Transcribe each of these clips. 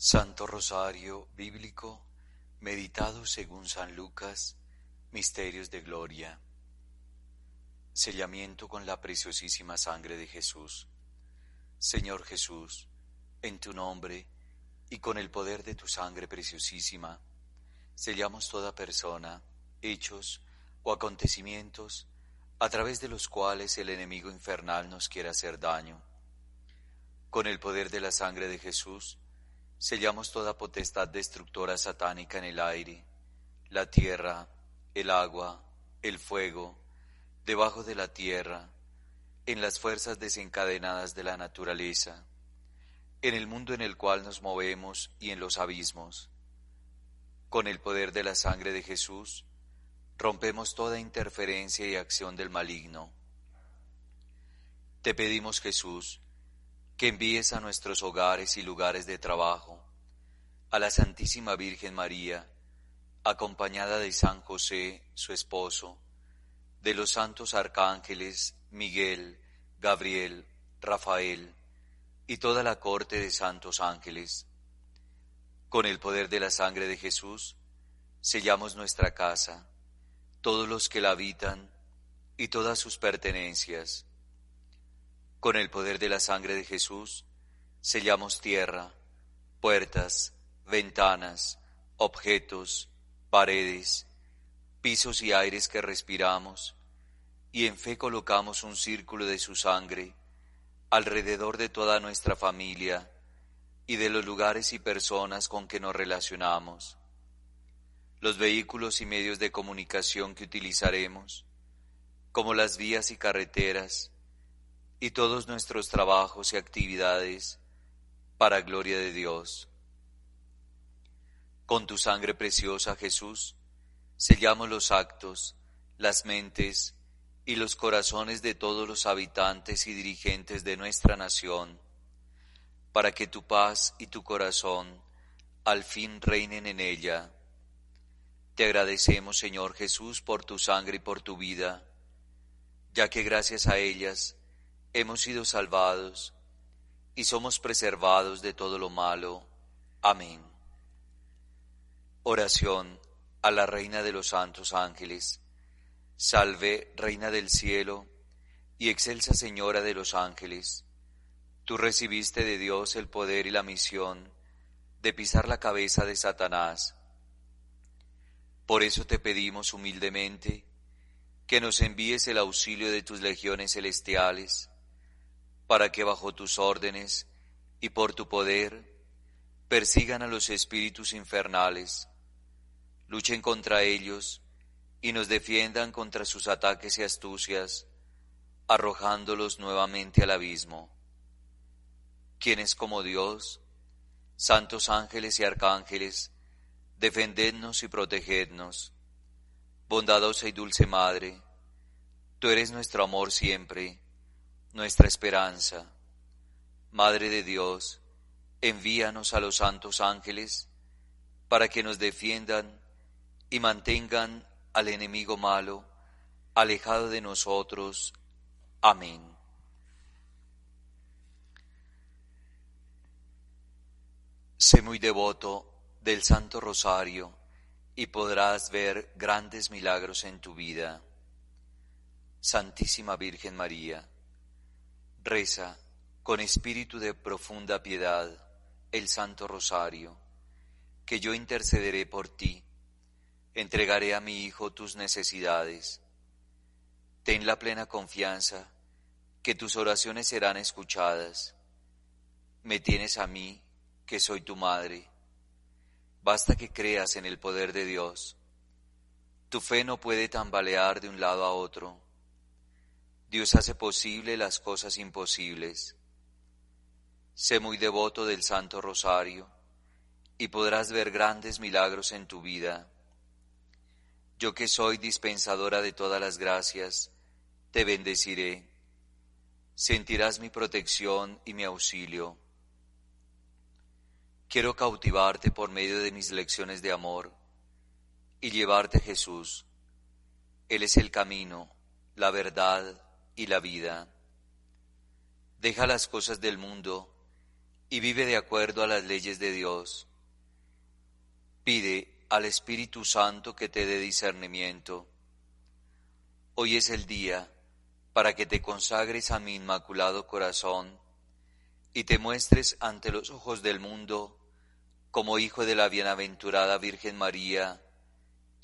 Santo Rosario Bíblico, meditado según San Lucas, Misterios de Gloria. Sellamiento con la preciosísima sangre de Jesús. Señor Jesús, en tu nombre y con el poder de tu sangre preciosísima, sellamos toda persona, hechos o acontecimientos a través de los cuales el enemigo infernal nos quiere hacer daño. Con el poder de la sangre de Jesús, sellamos toda potestad destructora satánica en el aire, la tierra, el agua, el fuego, debajo de la tierra, en las fuerzas desencadenadas de la naturaleza, en el mundo en el cual nos movemos y en los abismos. Con el poder de la sangre de Jesús, rompemos toda interferencia y acción del maligno. Te pedimos, Jesús, que envíes a nuestros hogares y lugares de trabajo a la Santísima Virgen María, acompañada de San José, su esposo, de los santos arcángeles Miguel, Gabriel, Rafael y toda la corte de santos ángeles. Con el poder de la sangre de Jesús, sellamos nuestra casa, todos los que la habitan y todas sus pertenencias. Con el poder de la sangre de Jesús, sellamos tierra, puertas, ventanas, objetos, paredes, pisos y aires que respiramos, y en fe colocamos un círculo de su sangre alrededor de toda nuestra familia y de los lugares y personas con que nos relacionamos. Los vehículos y medios de comunicación que utilizaremos, como las vías y carreteras, y todos nuestros trabajos y actividades, para gloria de Dios. Con tu sangre preciosa, Jesús, sellamos los actos, las mentes y los corazones de todos los habitantes y dirigentes de nuestra nación, para que tu paz y tu corazón al fin reinen en ella. Te agradecemos, Señor Jesús, por tu sangre y por tu vida, ya que gracias a ellas hemos sido salvados y somos preservados de todo lo malo. Amén. Oración a la Reina de los Santos Ángeles. Salve, Reina del Cielo, y excelsa Señora de los Ángeles. Tú recibiste de Dios el poder y la misión de pisar la cabeza de Satanás. Por eso te pedimos humildemente que nos envíes el auxilio de tus legiones celestiales, para que bajo tus órdenes y por tu poder persigan a los espíritus infernales luchen contra ellos y nos defiendan contra sus ataques y astucias, arrojándolos nuevamente al abismo. ¿Quién es como Dios? Santos ángeles y arcángeles, defendednos y protegednos. Bondadosa y dulce Madre, tú eres nuestro amor siempre, nuestra esperanza. Madre de Dios, envíanos a los santos ángeles para que nos defiendan y mantengan al enemigo malo alejado de nosotros. Amén. Sé muy devoto del Santo Rosario y podrás ver grandes milagros en tu vida. Santísima Virgen María, reza con espíritu de profunda piedad el Santo Rosario, que yo intercederé por ti entregaré a mi Hijo tus necesidades. Ten la plena confianza que tus oraciones serán escuchadas. Me tienes a mí, que soy tu madre. Basta que creas en el poder de Dios. Tu fe no puede tambalear de un lado a otro. Dios hace posible las cosas imposibles. Sé muy devoto del Santo Rosario y podrás ver grandes milagros en tu vida. Yo que soy dispensadora de todas las gracias, te bendeciré. Sentirás mi protección y mi auxilio. Quiero cautivarte por medio de mis lecciones de amor y llevarte Jesús. Él es el camino, la verdad y la vida. Deja las cosas del mundo y vive de acuerdo a las leyes de Dios. Pide al Espíritu Santo que te dé discernimiento. Hoy es el día para que te consagres a mi inmaculado corazón y te muestres ante los ojos del mundo como hijo de la bienaventurada Virgen María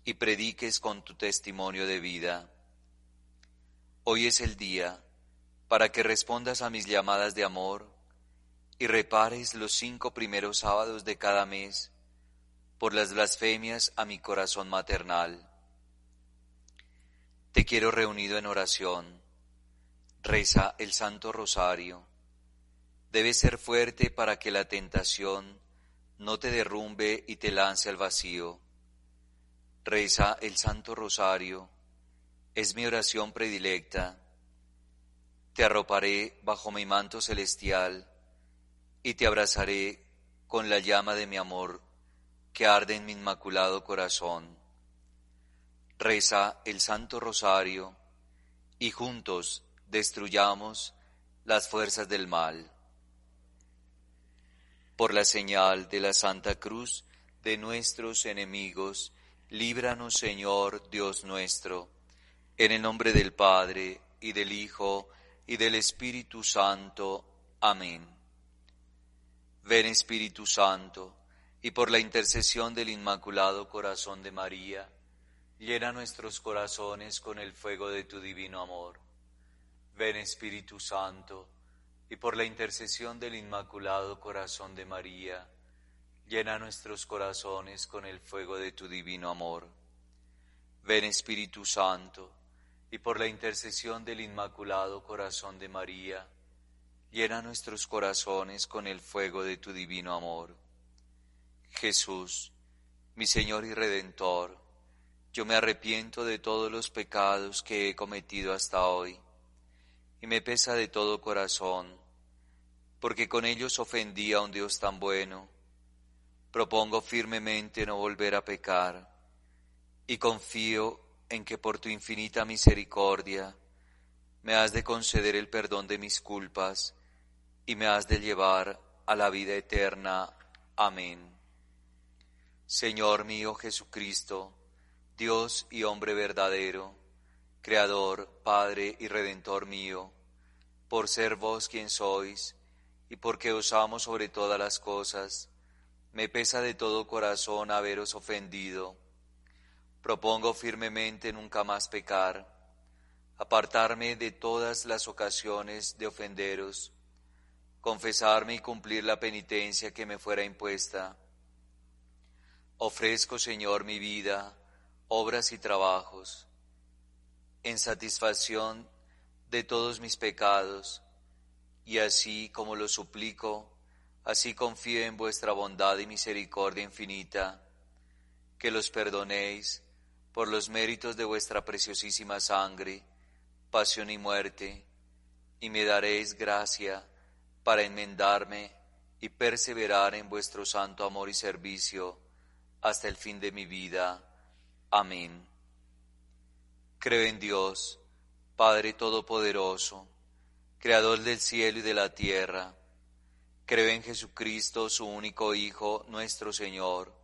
y prediques con tu testimonio de vida. Hoy es el día para que respondas a mis llamadas de amor y repares los cinco primeros sábados de cada mes por las blasfemias a mi corazón maternal. Te quiero reunido en oración. Reza el Santo Rosario. Debes ser fuerte para que la tentación no te derrumbe y te lance al vacío. Reza el Santo Rosario. Es mi oración predilecta. Te arroparé bajo mi manto celestial y te abrazaré con la llama de mi amor que arde en mi inmaculado corazón. Reza el Santo Rosario y juntos destruyamos las fuerzas del mal. Por la señal de la Santa Cruz de nuestros enemigos, líbranos Señor Dios nuestro, en el nombre del Padre y del Hijo y del Espíritu Santo. Amén. Ven Espíritu Santo y por la intercesión del Inmaculado Corazón de María, llena nuestros corazones con el fuego de tu divino amor. Ven Espíritu Santo, y por la intercesión del Inmaculado Corazón de María, llena nuestros corazones con el fuego de tu divino amor. Ven Espíritu Santo, y por la intercesión del Inmaculado Corazón de María, llena nuestros corazones con el fuego de tu divino amor. Jesús, mi Señor y Redentor, yo me arrepiento de todos los pecados que he cometido hasta hoy, y me pesa de todo corazón, porque con ellos ofendí a un Dios tan bueno. Propongo firmemente no volver a pecar, y confío en que por tu infinita misericordia me has de conceder el perdón de mis culpas y me has de llevar a la vida eterna. Amén. Señor mío Jesucristo, Dios y hombre verdadero, Creador, Padre y Redentor mío, por ser vos quien sois, y porque os amo sobre todas las cosas, me pesa de todo corazón haberos ofendido. Propongo firmemente nunca más pecar, apartarme de todas las ocasiones de ofenderos, confesarme y cumplir la penitencia que me fuera impuesta. Ofrezco, Señor, mi vida, obras y trabajos, en satisfacción de todos mis pecados, y así como lo suplico, así confío en vuestra bondad y misericordia infinita, que los perdonéis por los méritos de vuestra preciosísima sangre, pasión y muerte, y me daréis gracia para enmendarme y perseverar en vuestro santo amor y servicio hasta el fin de mi vida. Amén. Creo en Dios, Padre Todopoderoso, Creador del cielo y de la tierra. Creo en Jesucristo, su único Hijo, nuestro Señor,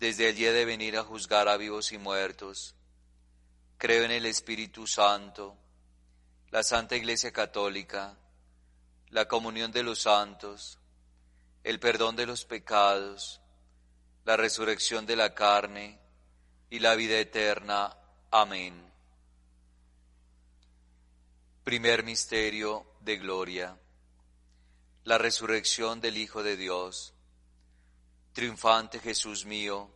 Desde allí de venir a juzgar a vivos y muertos. Creo en el Espíritu Santo, la Santa Iglesia Católica, la comunión de los santos, el perdón de los pecados, la resurrección de la carne y la vida eterna. Amén. Primer misterio de gloria. La resurrección del Hijo de Dios. Triunfante Jesús mío,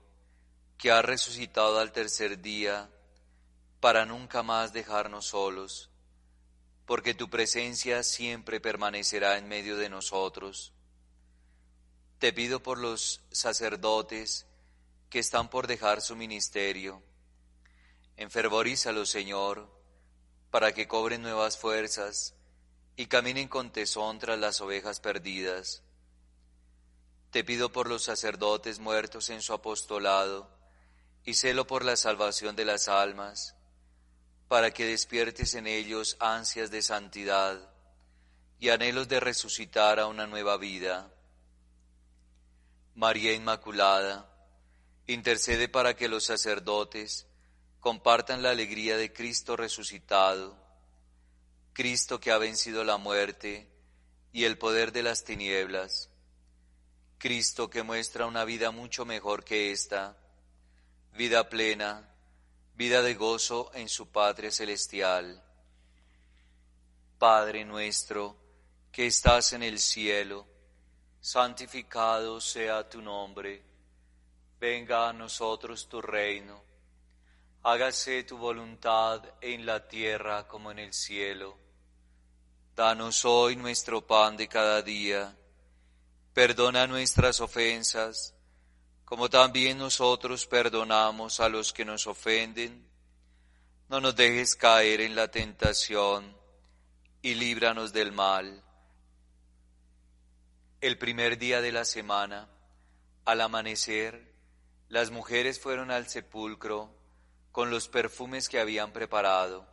que ha resucitado al tercer día para nunca más dejarnos solos, porque tu presencia siempre permanecerá en medio de nosotros te pido por los sacerdotes que están por dejar su ministerio. Enfervorízalos, Señor, para que cobren nuevas fuerzas y caminen con tesón tras las ovejas perdidas. Te pido por los sacerdotes muertos en su apostolado y celo por la salvación de las almas, para que despiertes en ellos ansias de santidad y anhelos de resucitar a una nueva vida. María Inmaculada, intercede para que los sacerdotes compartan la alegría de Cristo resucitado, Cristo que ha vencido la muerte y el poder de las tinieblas, Cristo que muestra una vida mucho mejor que esta, vida plena, vida de gozo en su patria celestial. Padre nuestro, que estás en el cielo, santificado sea tu nombre, venga a nosotros tu reino, hágase tu voluntad en la tierra como en el cielo. Danos hoy nuestro pan de cada día, perdona nuestras ofensas, como también nosotros perdonamos a los que nos ofenden. No nos dejes caer en la tentación y líbranos del mal el primer día de la semana, al amanecer, las mujeres fueron al sepulcro con los perfumes que habían preparado.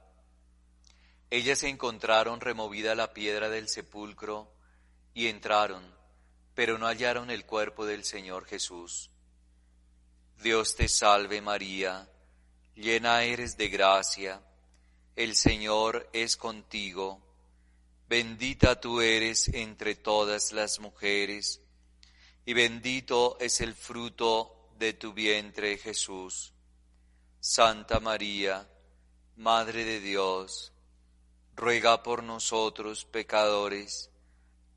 Ellas encontraron removida la piedra del sepulcro y entraron, pero no hallaron el cuerpo del Señor Jesús. Dios te salve María, llena eres de gracia, el Señor es contigo Bendita tú eres entre todas las mujeres, y bendito es el fruto de tu vientre Jesús. Santa María, Madre de Dios, ruega por nosotros pecadores,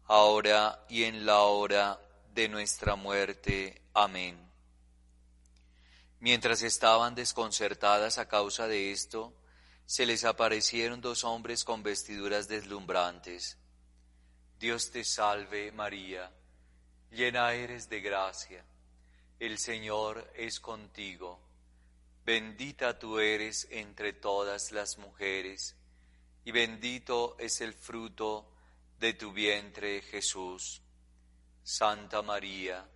ahora y en la hora de nuestra muerte. Amén. Mientras estaban desconcertadas a causa de esto, se les aparecieron dos hombres con vestiduras deslumbrantes. Dios te salve María, llena eres de gracia, el Señor es contigo, bendita tú eres entre todas las mujeres, y bendito es el fruto de tu vientre Jesús. Santa María,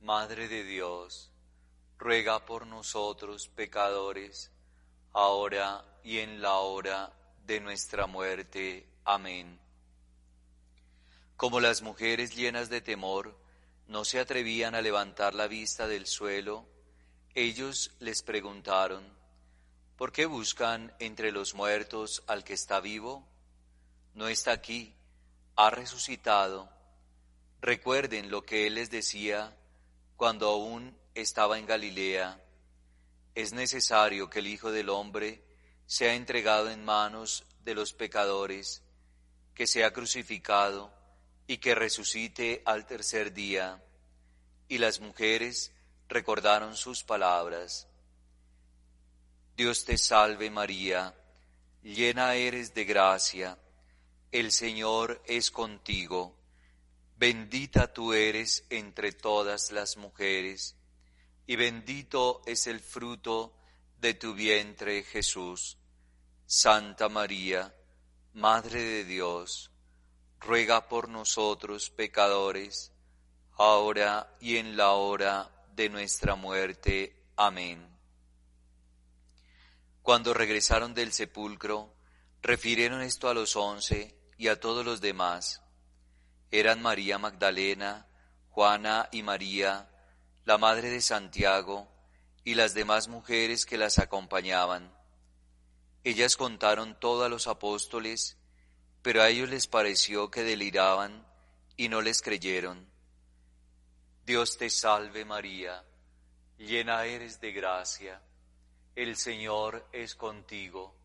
Madre de Dios, ruega por nosotros pecadores, ahora y en la hora de nuestra muerte. Amén. Como las mujeres llenas de temor no se atrevían a levantar la vista del suelo, ellos les preguntaron, ¿por qué buscan entre los muertos al que está vivo? No está aquí, ha resucitado. Recuerden lo que Él les decía cuando aún estaba en Galilea. Es necesario que el Hijo del Hombre sea entregado en manos de los pecadores, que sea crucificado y que resucite al tercer día. Y las mujeres recordaron sus palabras. Dios te salve María, llena eres de gracia, el Señor es contigo, bendita tú eres entre todas las mujeres, y bendito es el fruto de tu vientre Jesús. Santa María, Madre de Dios, ruega por nosotros pecadores, ahora y en la hora de nuestra muerte. Amén. Cuando regresaron del sepulcro, refirieron esto a los once y a todos los demás. Eran María Magdalena, Juana y María, la madre de Santiago, y las demás mujeres que las acompañaban. Ellas contaron todo a los apóstoles, pero a ellos les pareció que deliraban y no les creyeron. Dios te salve María, llena eres de gracia, el Señor es contigo,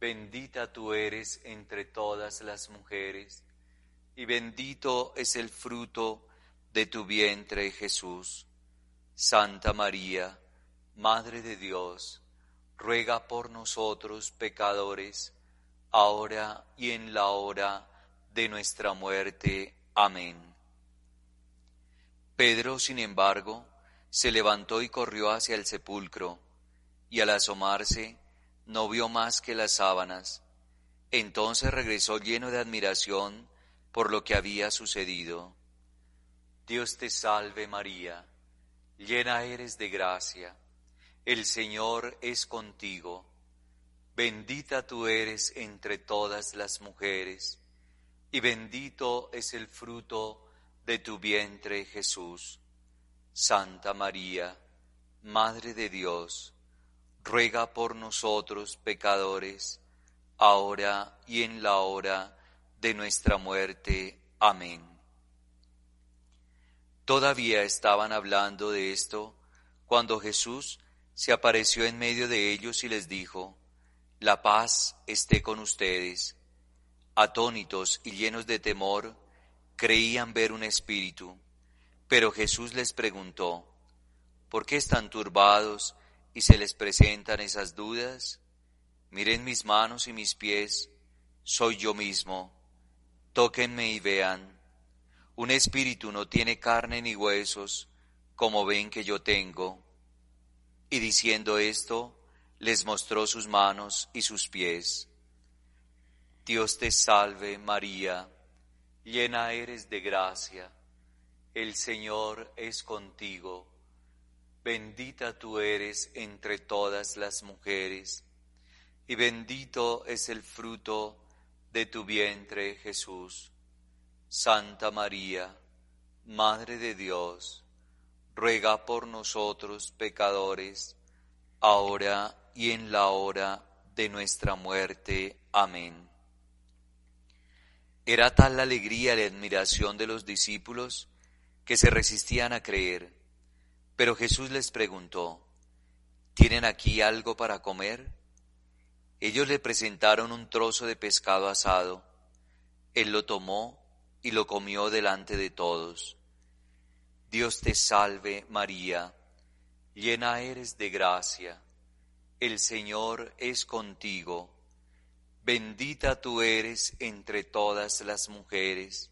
bendita tú eres entre todas las mujeres, y bendito es el fruto de tu vientre Jesús. Santa María, Madre de Dios, ruega por nosotros pecadores, ahora y en la hora de nuestra muerte. Amén. Pedro, sin embargo, se levantó y corrió hacia el sepulcro, y al asomarse no vio más que las sábanas. Entonces regresó lleno de admiración por lo que había sucedido. Dios te salve María, llena eres de gracia, el Señor es contigo, bendita tú eres entre todas las mujeres, y bendito es el fruto de tu vientre Jesús. Santa María, Madre de Dios, ruega por nosotros pecadores, ahora y en la hora de nuestra muerte. Amén. Todavía estaban hablando de esto cuando Jesús se apareció en medio de ellos y les dijo, La paz esté con ustedes. Atónitos y llenos de temor, creían ver un espíritu, pero Jesús les preguntó, ¿por qué están turbados y se les presentan esas dudas? Miren mis manos y mis pies, soy yo mismo, tóquenme y vean. Un espíritu no tiene carne ni huesos, como ven que yo tengo. Y diciendo esto, les mostró sus manos y sus pies. Dios te salve María, llena eres de gracia, el Señor es contigo, bendita tú eres entre todas las mujeres, y bendito es el fruto de tu vientre Jesús. Santa María, Madre de Dios, ruega por nosotros pecadores, ahora y en la hora de nuestra muerte. Amén. Era tal la alegría y la admiración de los discípulos que se resistían a creer. Pero Jesús les preguntó, ¿tienen aquí algo para comer? Ellos le presentaron un trozo de pescado asado. Él lo tomó y lo comió delante de todos. Dios te salve María, llena eres de gracia, el Señor es contigo Bendita tú eres entre todas las mujeres,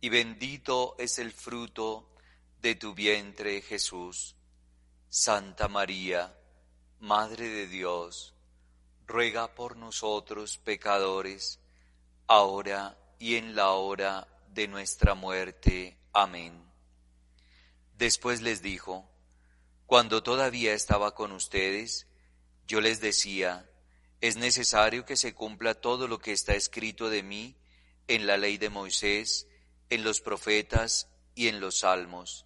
y bendito es el fruto de tu vientre Jesús. Santa María, Madre de Dios, ruega por nosotros pecadores, ahora y en la hora de nuestra muerte. Amén. Después les dijo, cuando todavía estaba con ustedes, yo les decía, es necesario que se cumpla todo lo que está escrito de mí en la ley de Moisés, en los profetas y en los salmos.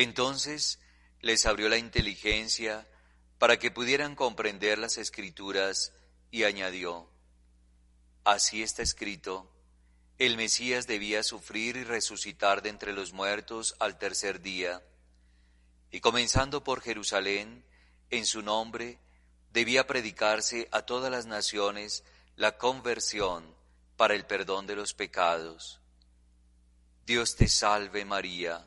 Entonces les abrió la inteligencia para que pudieran comprender las escrituras y añadió, Así está escrito, el Mesías debía sufrir y resucitar de entre los muertos al tercer día, y comenzando por Jerusalén, en su nombre debía predicarse a todas las naciones la conversión para el perdón de los pecados. Dios te salve María,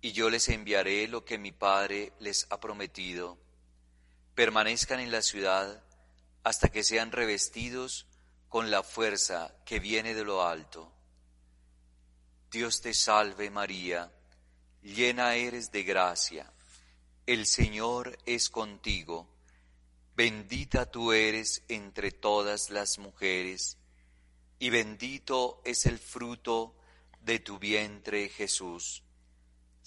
y yo les enviaré lo que mi Padre les ha prometido. Permanezcan en la ciudad hasta que sean revestidos con la fuerza que viene de lo alto. Dios te salve María, llena eres de gracia, el Señor es contigo, bendita tú eres entre todas las mujeres, y bendito es el fruto de tu vientre Jesús.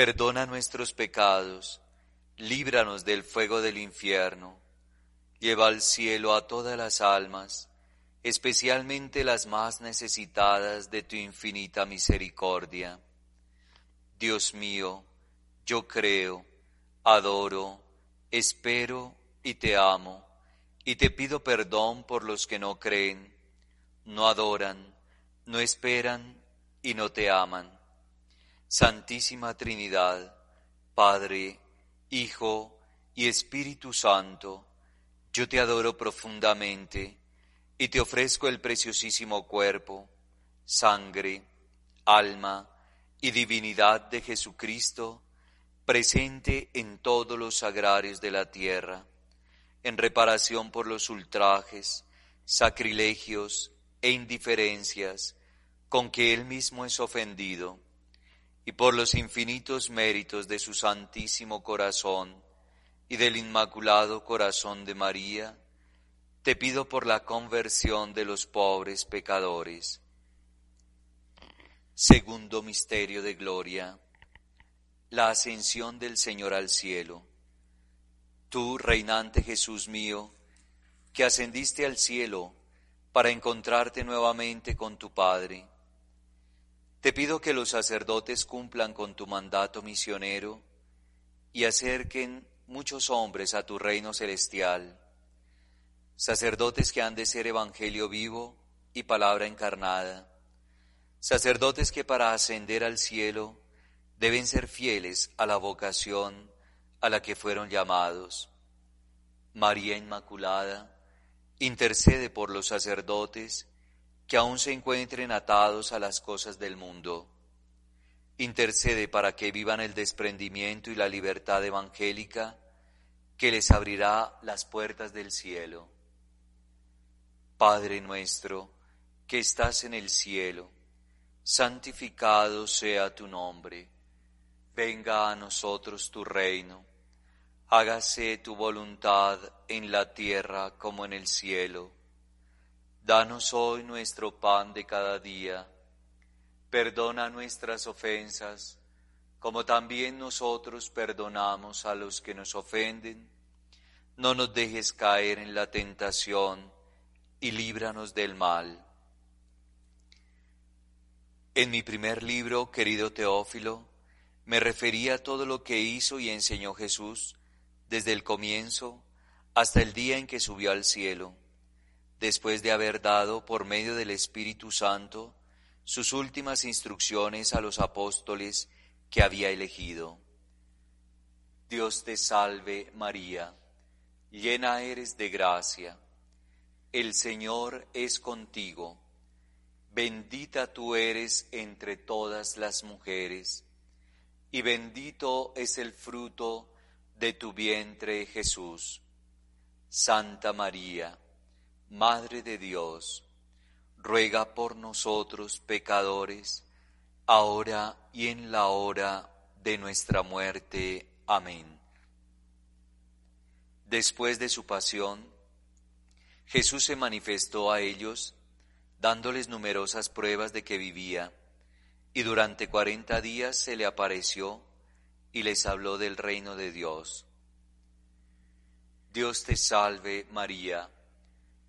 perdona nuestros pecados, líbranos del fuego del infierno, lleva al cielo a todas las almas, especialmente las más necesitadas de tu infinita misericordia. Dios mío, yo creo, adoro, espero y te amo, y te pido perdón por los que no creen, no adoran, no esperan y no te aman Santísima Trinidad, Padre, Hijo y Espíritu Santo, yo te adoro profundamente y te ofrezco el preciosísimo cuerpo, sangre, alma y divinidad de Jesucristo, presente en todos los sagrarios de la tierra, en reparación por los ultrajes, sacrilegios e indiferencias con que Él mismo es ofendido y por los infinitos méritos de su Santísimo Corazón y del Inmaculado Corazón de María, te pido por la conversión de los pobres pecadores. Segundo Misterio de Gloria, la ascensión del Señor al cielo. Tú, reinante Jesús mío, que ascendiste al cielo para encontrarte nuevamente con tu Padre, te pido que los sacerdotes cumplan con tu mandato misionero y acerquen muchos hombres a tu reino celestial, sacerdotes que han de ser evangelio vivo y palabra encarnada, sacerdotes que para ascender al cielo deben ser fieles a la vocación a la que fueron llamados. María Inmaculada, intercede por los sacerdotes que aún se encuentren atados a las cosas del mundo. Intercede para que vivan el desprendimiento y la libertad evangélica que les abrirá las puertas del cielo. Padre nuestro, que estás en el cielo, santificado sea tu nombre, venga a nosotros tu reino, hágase tu voluntad en la tierra como en el cielo. Danos hoy nuestro pan de cada día. Perdona nuestras ofensas, como también nosotros perdonamos a los que nos ofenden. No nos dejes caer en la tentación y líbranos del mal. En mi primer libro, querido Teófilo, me refería a todo lo que hizo y enseñó Jesús desde el comienzo hasta el día en que subió al cielo después de haber dado por medio del Espíritu Santo sus últimas instrucciones a los apóstoles que había elegido. Dios te salve María, llena eres de gracia, el Señor es contigo, bendita tú eres entre todas las mujeres, y bendito es el fruto de tu vientre Jesús. Santa María, Madre de Dios, ruega por nosotros pecadores, ahora y en la hora de nuestra muerte. Amén. Después de su pasión, Jesús se manifestó a ellos, dándoles numerosas pruebas de que vivía, y durante cuarenta días se le apareció y les habló del reino de Dios. Dios te salve María,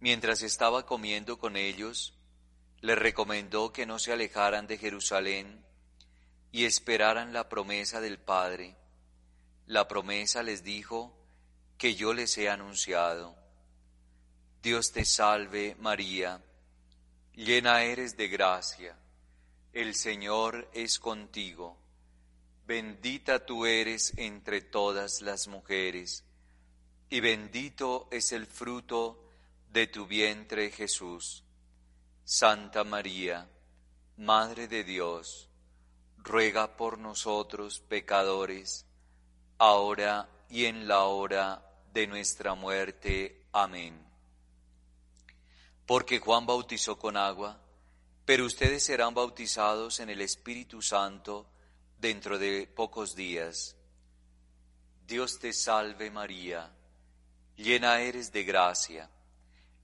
mientras estaba comiendo con ellos, les recomendó que no se alejaran de Jerusalén y esperaran la promesa del Padre. La promesa les dijo que yo les he anunciado. Dios te salve María, llena eres de gracia, el Señor es contigo, bendita tú eres entre todas las mujeres, y bendito es el fruto de tu vientre Jesús. Santa María, Madre de Dios, ruega por nosotros pecadores, ahora y en la hora de nuestra muerte. Amén. Porque Juan bautizó con agua, pero ustedes serán bautizados en el Espíritu Santo dentro de pocos días. Dios te salve María, llena eres de gracia,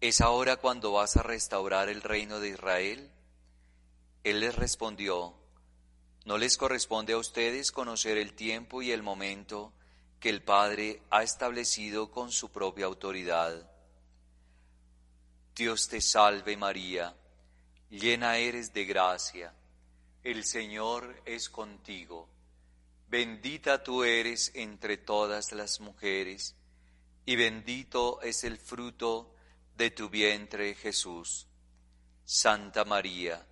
¿es ahora cuando vas a restaurar el reino de Israel? Él les respondió, no les corresponde a ustedes conocer el tiempo y el momento que el Padre ha establecido con su propia autoridad. Dios te salve María, llena eres de gracia, el Señor es contigo, bendita tú eres entre todas las mujeres, y bendito es el fruto de tu vientre Jesús. Santa María,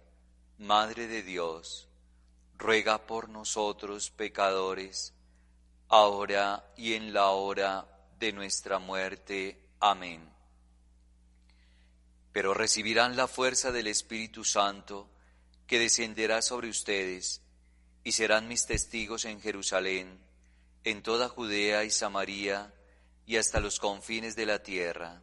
Madre de Dios, ruega por nosotros pecadores, ahora y en la hora de nuestra muerte. Amén. Pero recibirán la fuerza del Espíritu Santo que descenderá sobre ustedes y serán mis testigos en Jerusalén, en toda Judea y Samaria y hasta los confines de la tierra.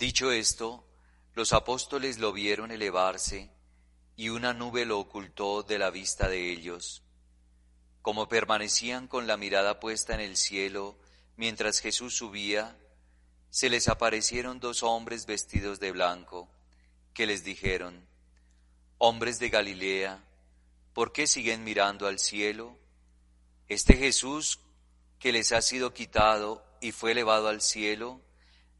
Dicho esto, los apóstoles lo vieron elevarse y una nube lo ocultó de la vista de ellos. Como permanecían con la mirada puesta en el cielo mientras Jesús subía, se les aparecieron dos hombres vestidos de blanco, que les dijeron, Hombres de Galilea, ¿por qué siguen mirando al cielo? Este Jesús que les ha sido quitado y fue elevado al cielo,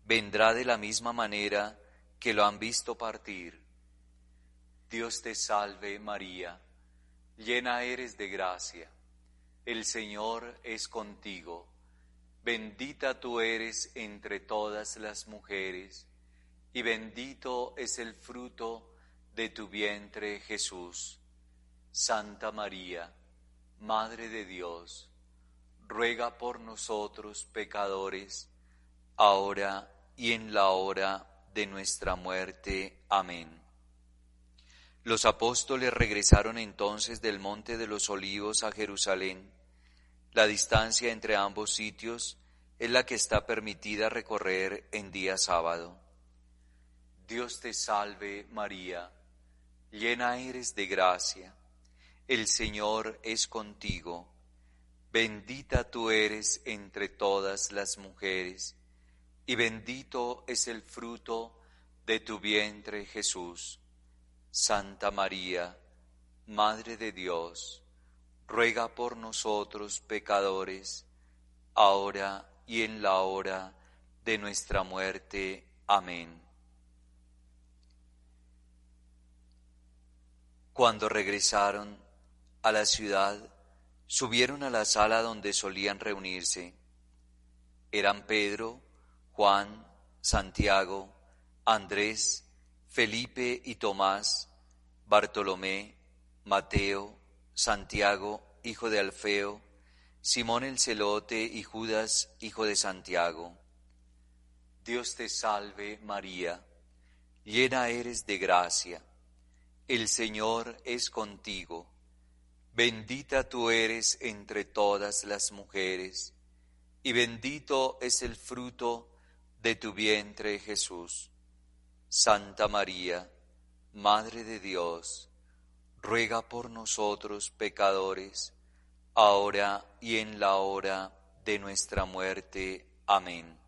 vendrá de la misma manera que lo han visto partir. Dios te salve María, llena eres de gracia, el Señor es contigo, bendita tú eres entre todas las mujeres, y bendito es el fruto de tu vientre Jesús. Santa María, Madre de Dios, ruega por nosotros pecadores, ahora y en la hora de nuestra muerte. Amén. Los apóstoles regresaron entonces del Monte de los Olivos a Jerusalén. La distancia entre ambos sitios es la que está permitida recorrer en día sábado. Dios te salve María, llena eres de gracia, el Señor es contigo, bendita tú eres entre todas las mujeres y bendito es el fruto de tu vientre Jesús. Santa María, Madre de Dios, ruega por nosotros pecadores, ahora y en la hora de nuestra muerte. Amén. Cuando regresaron a la ciudad, subieron a la sala donde solían reunirse. Eran Pedro, Juan, Santiago, Andrés, Felipe y Tomás, Bartolomé, Mateo, Santiago, hijo de Alfeo, Simón el celote y Judas, hijo de Santiago. Dios te salve María, llena eres de gracia, el Señor es contigo, bendita tú eres entre todas las mujeres, y bendito es el fruto de tu vientre Jesús. Santa María, Madre de Dios, ruega por nosotros pecadores, ahora y en la hora de nuestra muerte. Amén.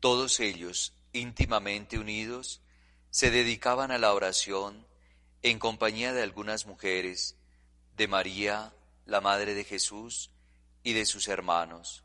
Todos ellos, íntimamente unidos, se dedicaban a la oración en compañía de algunas mujeres, de María, la Madre de Jesús, y de sus hermanos.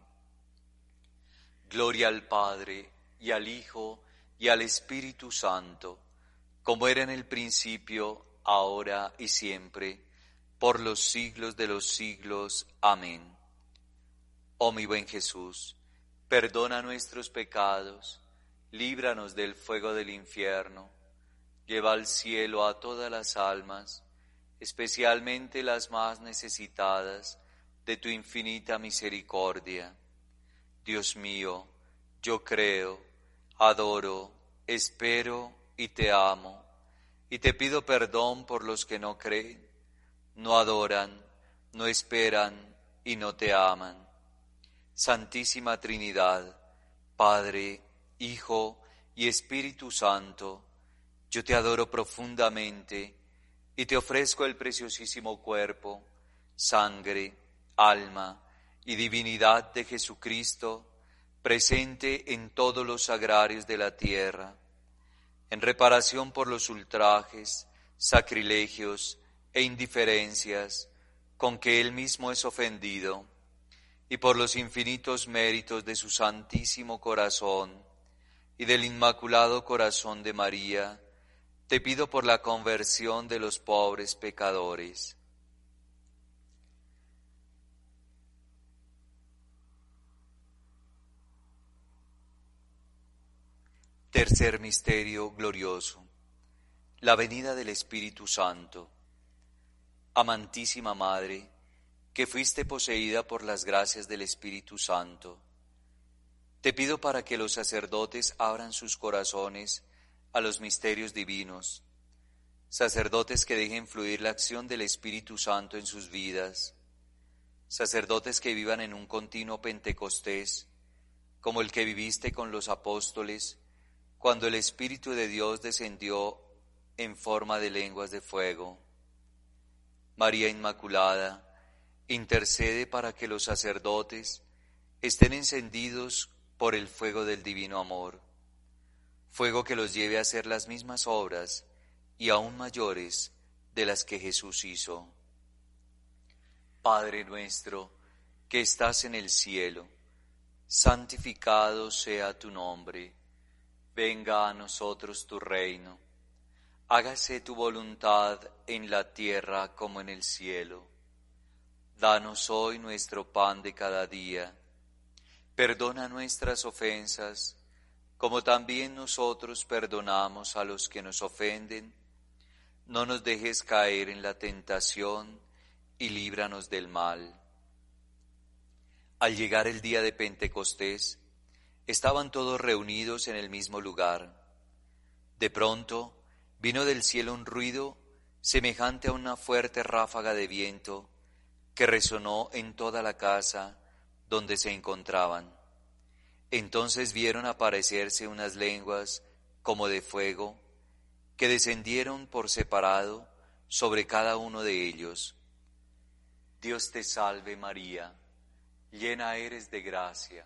Gloria al Padre, y al Hijo, y al Espíritu Santo, como era en el principio, ahora y siempre, por los siglos de los siglos. Amén. Oh mi buen Jesús, perdona nuestros pecados, líbranos del fuego del infierno, lleva al cielo a todas las almas, especialmente las más necesitadas de tu infinita misericordia. Dios mío, yo creo, adoro, espero y te amo, y te pido perdón por los que no creen, no adoran, no esperan y no te aman. Santísima Trinidad, Padre, Hijo y Espíritu Santo, yo te adoro profundamente y te ofrezco el preciosísimo cuerpo, sangre, alma y divinidad de Jesucristo, presente en todos los sagrarios de la tierra, en reparación por los ultrajes, sacrilegios e indiferencias con que Él mismo es ofendido, y por los infinitos méritos de su Santísimo Corazón y del Inmaculado Corazón de María, te pido por la conversión de los pobres pecadores Tercer misterio glorioso. La venida del Espíritu Santo. Amantísima Madre, que fuiste poseída por las gracias del Espíritu Santo, te pido para que los sacerdotes abran sus corazones a los misterios divinos, sacerdotes que dejen fluir la acción del Espíritu Santo en sus vidas, sacerdotes que vivan en un continuo Pentecostés, como el que viviste con los apóstoles, cuando el Espíritu de Dios descendió en forma de lenguas de fuego. María Inmaculada, intercede para que los sacerdotes estén encendidos por el fuego del divino amor, fuego que los lleve a hacer las mismas obras y aún mayores de las que Jesús hizo. Padre nuestro, que estás en el cielo, santificado sea tu nombre venga a nosotros tu reino, hágase tu voluntad en la tierra como en el cielo. Danos hoy nuestro pan de cada día, perdona nuestras ofensas, como también nosotros perdonamos a los que nos ofenden. No nos dejes caer en la tentación y líbranos del mal. Al llegar el día de Pentecostés, Estaban todos reunidos en el mismo lugar. De pronto vino del cielo un ruido semejante a una fuerte ráfaga de viento que resonó en toda la casa donde se encontraban. Entonces vieron aparecerse unas lenguas como de fuego que descendieron por separado sobre cada uno de ellos. Dios te salve María, llena eres de gracia,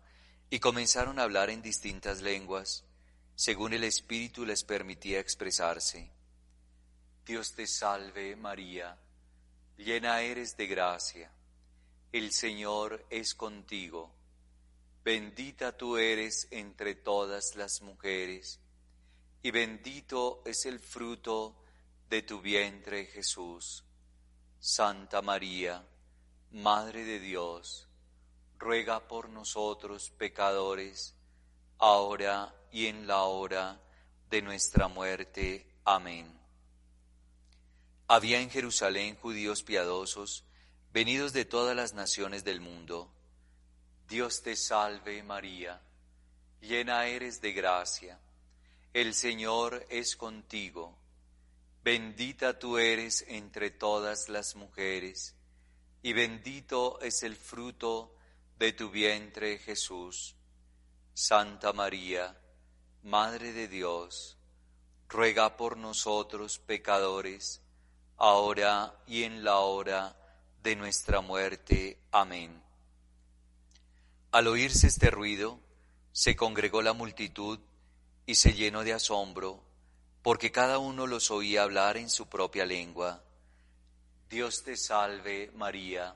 y comenzaron a hablar en distintas lenguas, según el Espíritu les permitía expresarse. Dios te salve María, llena eres de gracia, el Señor es contigo Bendita tú eres entre todas las mujeres, y bendito es el fruto de tu vientre Jesús. Santa María, Madre de Dios, ruega por nosotros pecadores, ahora y en la hora de nuestra muerte. Amén. Había en Jerusalén judíos piadosos, venidos de todas las naciones del mundo Dios te salve María, llena eres de gracia, el Señor es contigo, bendita tú eres entre todas las mujeres, y bendito es el fruto de tu vientre Jesús. Santa María, Madre de Dios, ruega por nosotros pecadores, ahora y en la hora de nuestra muerte. Amén. Al oírse este ruido, se congregó la multitud y se llenó de asombro, porque cada uno los oía hablar en su propia lengua. Dios te salve María,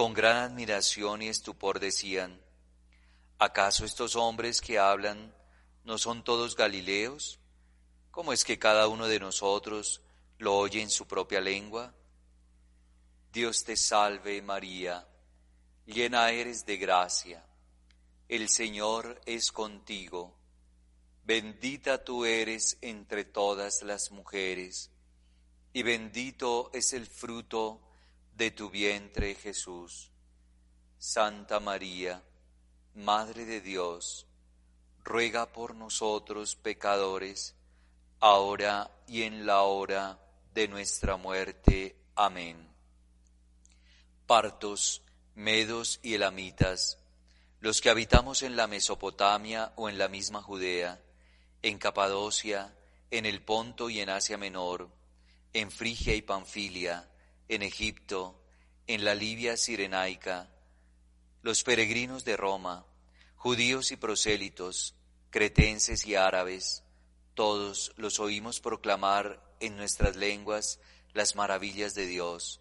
Con gran admiración y estupor decían, ¿acaso estos hombres que hablan no son todos galileos? ¿Cómo es que cada uno de nosotros lo oye en su propia lengua? Dios te salve María, llena eres de gracia el Señor es contigo. Bendita tú eres entre todas las mujeres, y bendito es el fruto de tu vientre Jesús. Santa María, Madre de Dios, ruega por nosotros pecadores, ahora y en la hora de nuestra muerte. Amén. Partos, medos y elamitas, los que habitamos en la Mesopotamia o en la misma Judea, en Capadocia, en el Ponto y en Asia Menor, en Frigia y Panfilia, en Egipto, en la Libia sirenaica, los peregrinos de Roma, judíos y prosélitos, cretenses y árabes, todos los oímos proclamar en nuestras lenguas las maravillas de Dios.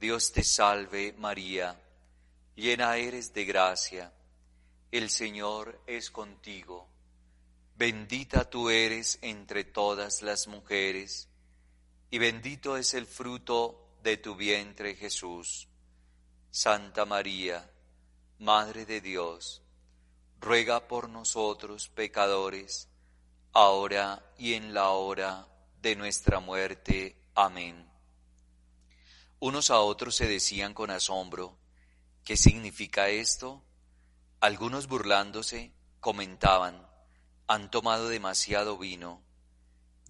Dios te salve María, llena eres de gracia, el Señor es contigo, bendita tú eres entre todas las mujeres, y bendito es el fruto de tu vientre Jesús. Santa María, Madre de Dios, ruega por nosotros pecadores, ahora y en la hora de nuestra muerte. Amén. Unos a otros se decían con asombro, ¿Qué significa esto? Algunos burlándose comentaban, han tomado demasiado vino.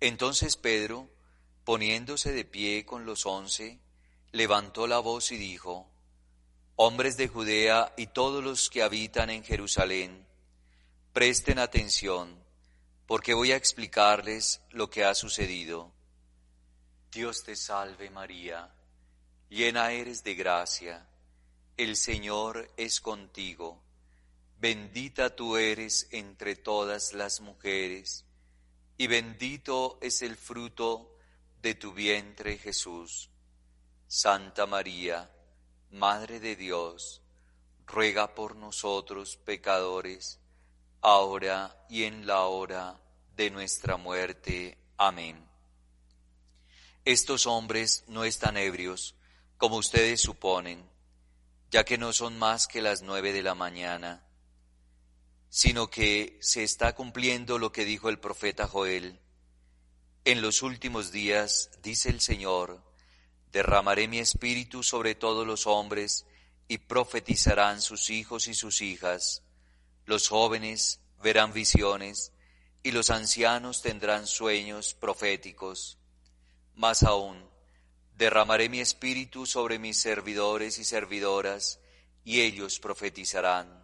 Entonces Pedro, poniéndose de pie con los once, levantó la voz y dijo, Hombres de Judea y todos los que habitan en Jerusalén, presten atención, porque voy a explicarles lo que ha sucedido. Dios te salve María llena eres de gracia, el Señor es contigo, bendita tú eres entre todas las mujeres, y bendito es el fruto de tu vientre Jesús. Santa María, Madre de Dios, ruega por nosotros pecadores, ahora y en la hora de nuestra muerte. Amén. Estos hombres no están ebrios, como ustedes suponen, ya que no son más que las nueve de la mañana, sino que se está cumpliendo lo que dijo el profeta Joel. En los últimos días, dice el Señor, derramaré mi espíritu sobre todos los hombres y profetizarán sus hijos y sus hijas. Los jóvenes verán visiones y los ancianos tendrán sueños proféticos. Más aún, Derramaré mi espíritu sobre mis servidores y servidoras, y ellos profetizarán.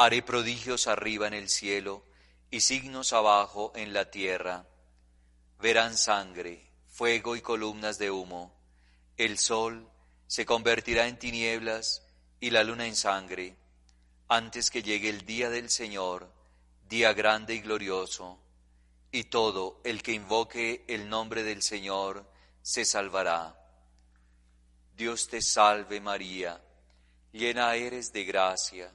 Haré prodigios arriba en el cielo y signos abajo en la tierra. Verán sangre, fuego y columnas de humo. El sol se convertirá en tinieblas y la luna en sangre, antes que llegue el día del Señor, día grande y glorioso y todo el que invoque el nombre del Señor se salvará. Dios te salve María, llena eres de gracia,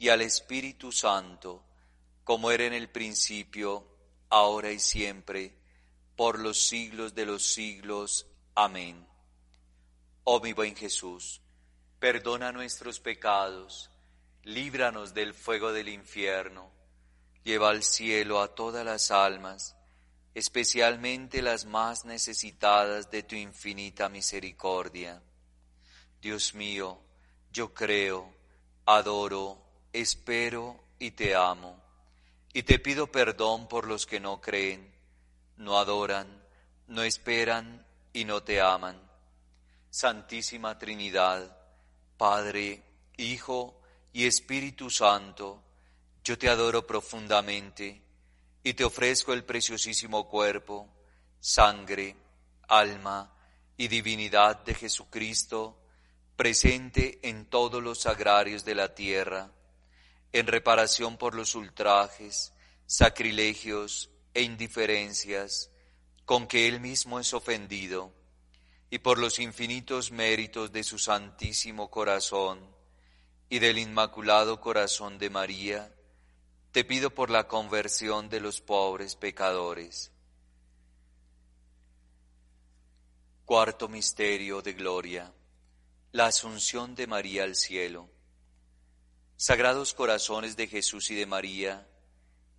y al Espíritu Santo, como era en el principio, ahora y siempre, por los siglos de los siglos. Amén. Oh mi buen Jesús, perdona nuestros pecados, líbranos del fuego del infierno, lleva al cielo a todas las almas, especialmente las más necesitadas de tu infinita misericordia. Dios mío, yo creo, adoro, espero y te amo, y te pido perdón por los que no creen, no adoran, no esperan y no te aman. Santísima Trinidad, Padre, Hijo y Espíritu Santo, yo te adoro profundamente y te ofrezco el preciosísimo cuerpo, sangre, alma y divinidad de Jesucristo, presente en todos los sagrarios de la tierra, en reparación por los ultrajes, sacrilegios e indiferencias con que Él mismo es ofendido, y por los infinitos méritos de su Santísimo Corazón y del Inmaculado Corazón de María, te pido por la conversión de los pobres pecadores. Cuarto Misterio de Gloria. La Asunción de María al cielo. Sagrados corazones de Jesús y de María,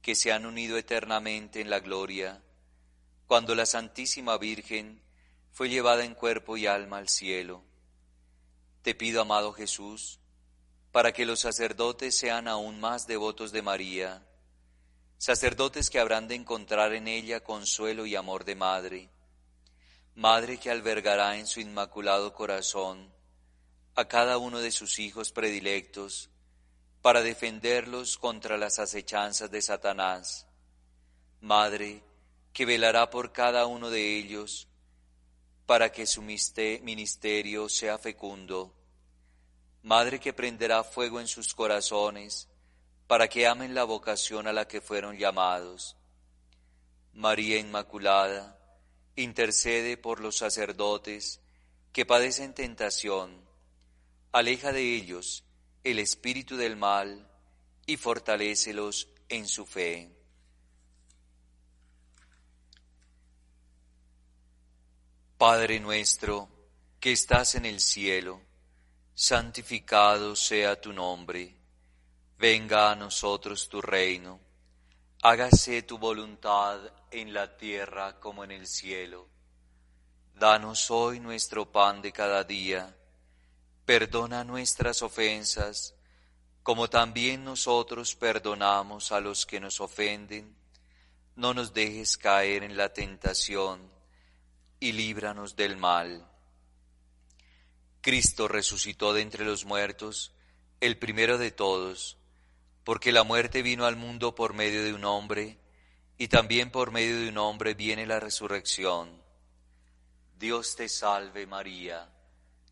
que se han unido eternamente en la gloria, cuando la Santísima Virgen fue llevada en cuerpo y alma al cielo. Te pido, amado Jesús, para que los sacerdotes sean aún más devotos de María, sacerdotes que habrán de encontrar en ella consuelo y amor de madre, Madre que albergará en su inmaculado corazón a cada uno de sus hijos predilectos para defenderlos contra las acechanzas de Satanás. Madre que velará por cada uno de ellos para que su ministerio sea fecundo. Madre que prenderá fuego en sus corazones para que amen la vocación a la que fueron llamados. María Inmaculada, intercede por los sacerdotes que padecen tentación, aleja de ellos el espíritu del mal y fortalécelos en su fe. Padre nuestro, que estás en el cielo, santificado sea tu nombre Venga a nosotros tu reino, hágase tu voluntad en la tierra como en el cielo. Danos hoy nuestro pan de cada día, perdona nuestras ofensas, como también nosotros perdonamos a los que nos ofenden. No nos dejes caer en la tentación y líbranos del mal. Cristo resucitó de entre los muertos, el primero de todos, porque la muerte vino al mundo por medio de un hombre, y también por medio de un hombre viene la resurrección. Dios te salve María,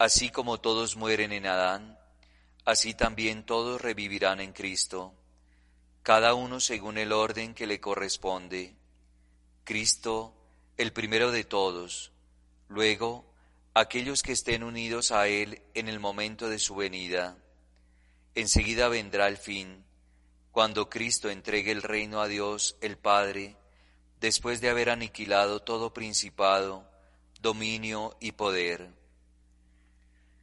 así como todos mueren en Adán, así también todos revivirán en Cristo, cada uno según el orden que le corresponde. Cristo, el primero de todos, luego aquellos que estén unidos a Él en el momento de su venida Enseguida vendrá el fin, cuando Cristo entregue el reino a Dios el Padre, después de haber aniquilado todo principado, dominio y poder.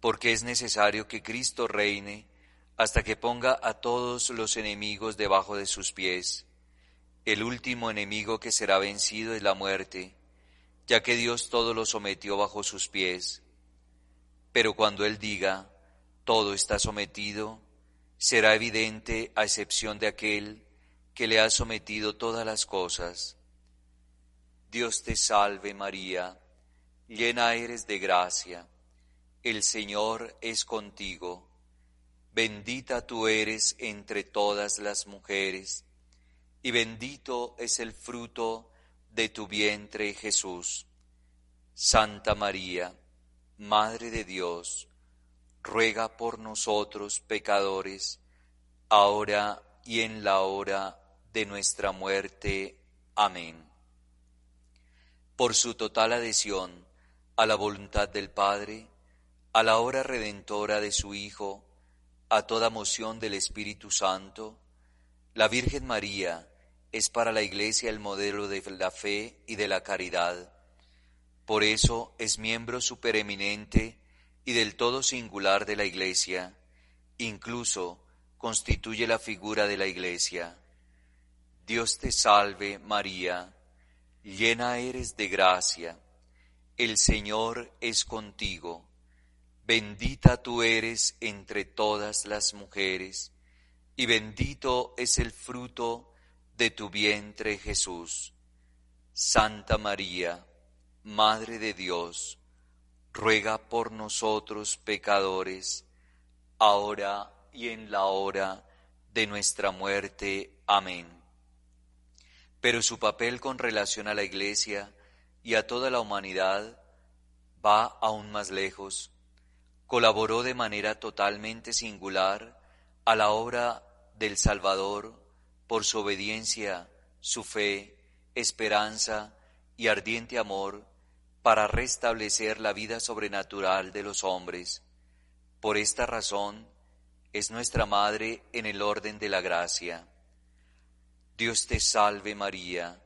Porque es necesario que Cristo reine hasta que ponga a todos los enemigos debajo de sus pies. El último enemigo que será vencido es la muerte, ya que Dios todo lo sometió bajo sus pies. Pero cuando Él diga, todo está sometido, será evidente a excepción de aquel que le ha sometido todas las cosas. Dios te salve María, llena eres de gracia, el Señor es contigo, bendita tú eres entre todas las mujeres, y bendito es el fruto de tu vientre Jesús. Santa María, Madre de Dios, ruega por nosotros pecadores, ahora y en la hora de nuestra muerte. Amén. Por su total adhesión a la voluntad del Padre, a la hora redentora de su Hijo, a toda moción del Espíritu Santo, la Virgen María es para la Iglesia el modelo de la fe y de la caridad. Por eso es miembro supereminente y del todo singular de la Iglesia, incluso constituye la figura de la Iglesia. Dios te salve María, llena eres de gracia, el Señor es contigo, bendita tú eres entre todas las mujeres, y bendito es el fruto de tu vientre Jesús. Santa María, Madre de Dios, ruega por nosotros pecadores, ahora y en la hora de nuestra muerte. Amén. Pero su papel con relación a la Iglesia y a toda la humanidad va aún más lejos. Colaboró de manera totalmente singular a la obra del Salvador por su obediencia, su fe, esperanza y ardiente amor para restablecer la vida sobrenatural de los hombres. Por esta razón es nuestra Madre en el orden de la gracia. Dios te salve María,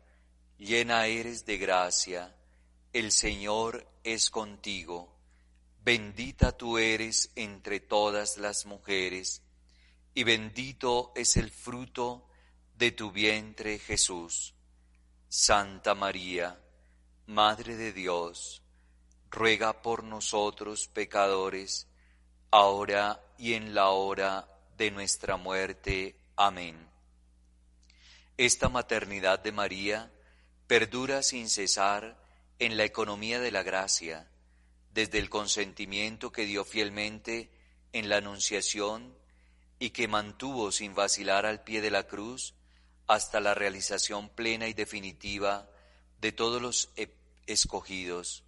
llena eres de gracia, el Señor es contigo, bendita tú eres entre todas las mujeres, y bendito es el fruto de tu vientre Jesús. Santa María, Madre de Dios, ruega por nosotros pecadores, ahora y en la hora de nuestra muerte. Amén. Esta maternidad de María perdura sin cesar en la economía de la gracia, desde el consentimiento que dio fielmente en la Anunciación y que mantuvo sin vacilar al pie de la cruz hasta la realización plena y definitiva de todos los escogidos.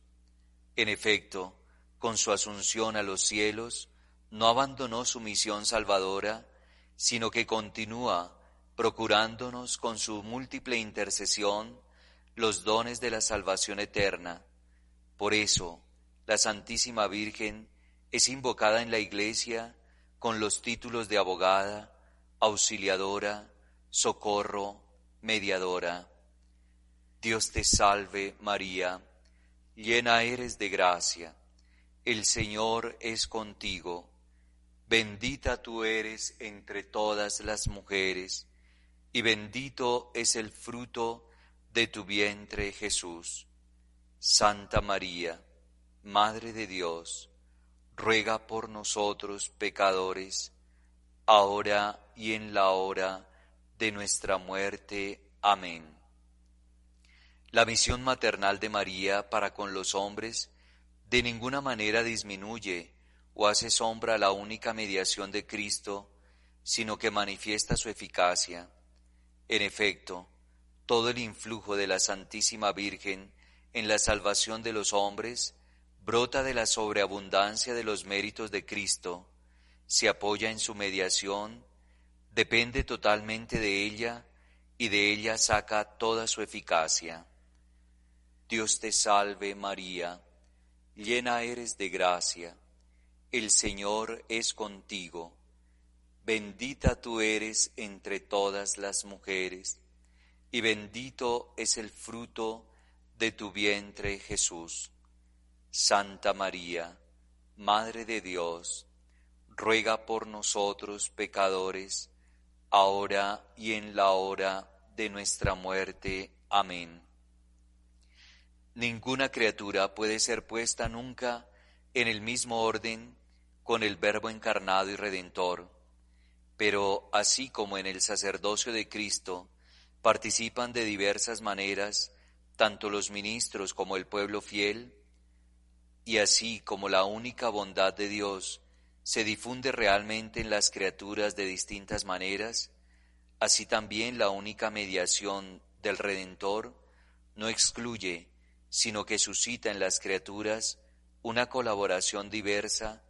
En efecto, con su asunción a los cielos, no abandonó su misión salvadora, sino que continúa procurándonos con su múltiple intercesión los dones de la salvación eterna. Por eso, la Santísima Virgen es invocada en la Iglesia con los títulos de abogada, auxiliadora, socorro, mediadora. Dios te salve María, llena eres de gracia, el Señor es contigo, bendita tú eres entre todas las mujeres, y bendito es el fruto de tu vientre Jesús. Santa María, Madre de Dios, ruega por nosotros pecadores, ahora y en la hora de nuestra muerte. Amén. La misión maternal de María para con los hombres de ninguna manera disminuye o hace sombra a la única mediación de Cristo, sino que manifiesta su eficacia. En efecto, todo el influjo de la Santísima Virgen en la salvación de los hombres brota de la sobreabundancia de los méritos de Cristo, se apoya en su mediación, depende totalmente de ella y de ella saca toda su eficacia. Dios te salve María, llena eres de gracia, el Señor es contigo, bendita tú eres entre todas las mujeres, y bendito es el fruto de tu vientre Jesús. Santa María, Madre de Dios, ruega por nosotros pecadores, ahora y en la hora de nuestra muerte. Amén. Ninguna criatura puede ser puesta nunca en el mismo orden con el Verbo encarnado y redentor, pero así como en el sacerdocio de Cristo participan de diversas maneras tanto los ministros como el pueblo fiel, y así como la única bondad de Dios se difunde realmente en las criaturas de distintas maneras, así también la única mediación del Redentor no excluye sino que suscita en las criaturas una colaboración diversa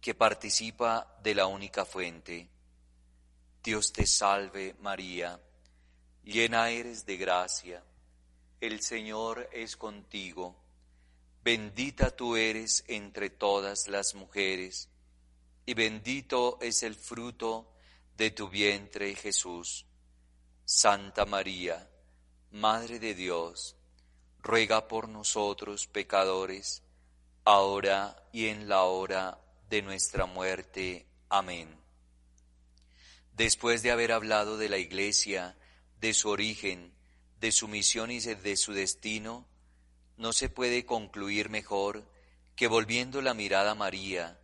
que participa de la única fuente. Dios te salve María, llena eres de gracia, el Señor es contigo, bendita tú eres entre todas las mujeres, y bendito es el fruto de tu vientre Jesús. Santa María, Madre de Dios, ruega por nosotros pecadores, ahora y en la hora de nuestra muerte. Amén. Después de haber hablado de la Iglesia, de su origen, de su misión y de su destino, no se puede concluir mejor que volviendo la mirada a María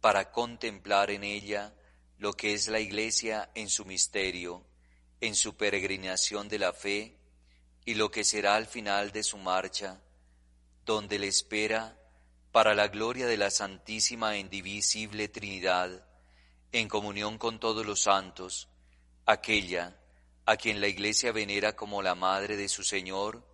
para contemplar en ella lo que es la Iglesia en su misterio, en su peregrinación de la fe, y lo que será al final de su marcha, donde le espera para la gloria de la Santísima e Indivisible Trinidad, en comunión con todos los santos, aquella a quien la Iglesia venera como la Madre de su Señor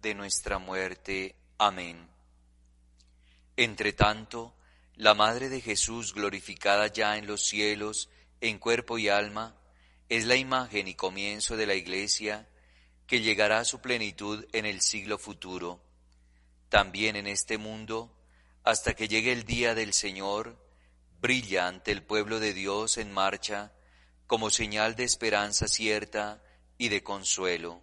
de nuestra muerte. Amén. Entre tanto, la Madre de Jesús, glorificada ya en los cielos, en cuerpo y alma, es la imagen y comienzo de la Iglesia que llegará a su plenitud en el siglo futuro. También en este mundo, hasta que llegue el día del Señor, brilla ante el pueblo de Dios en marcha como señal de esperanza cierta y de consuelo.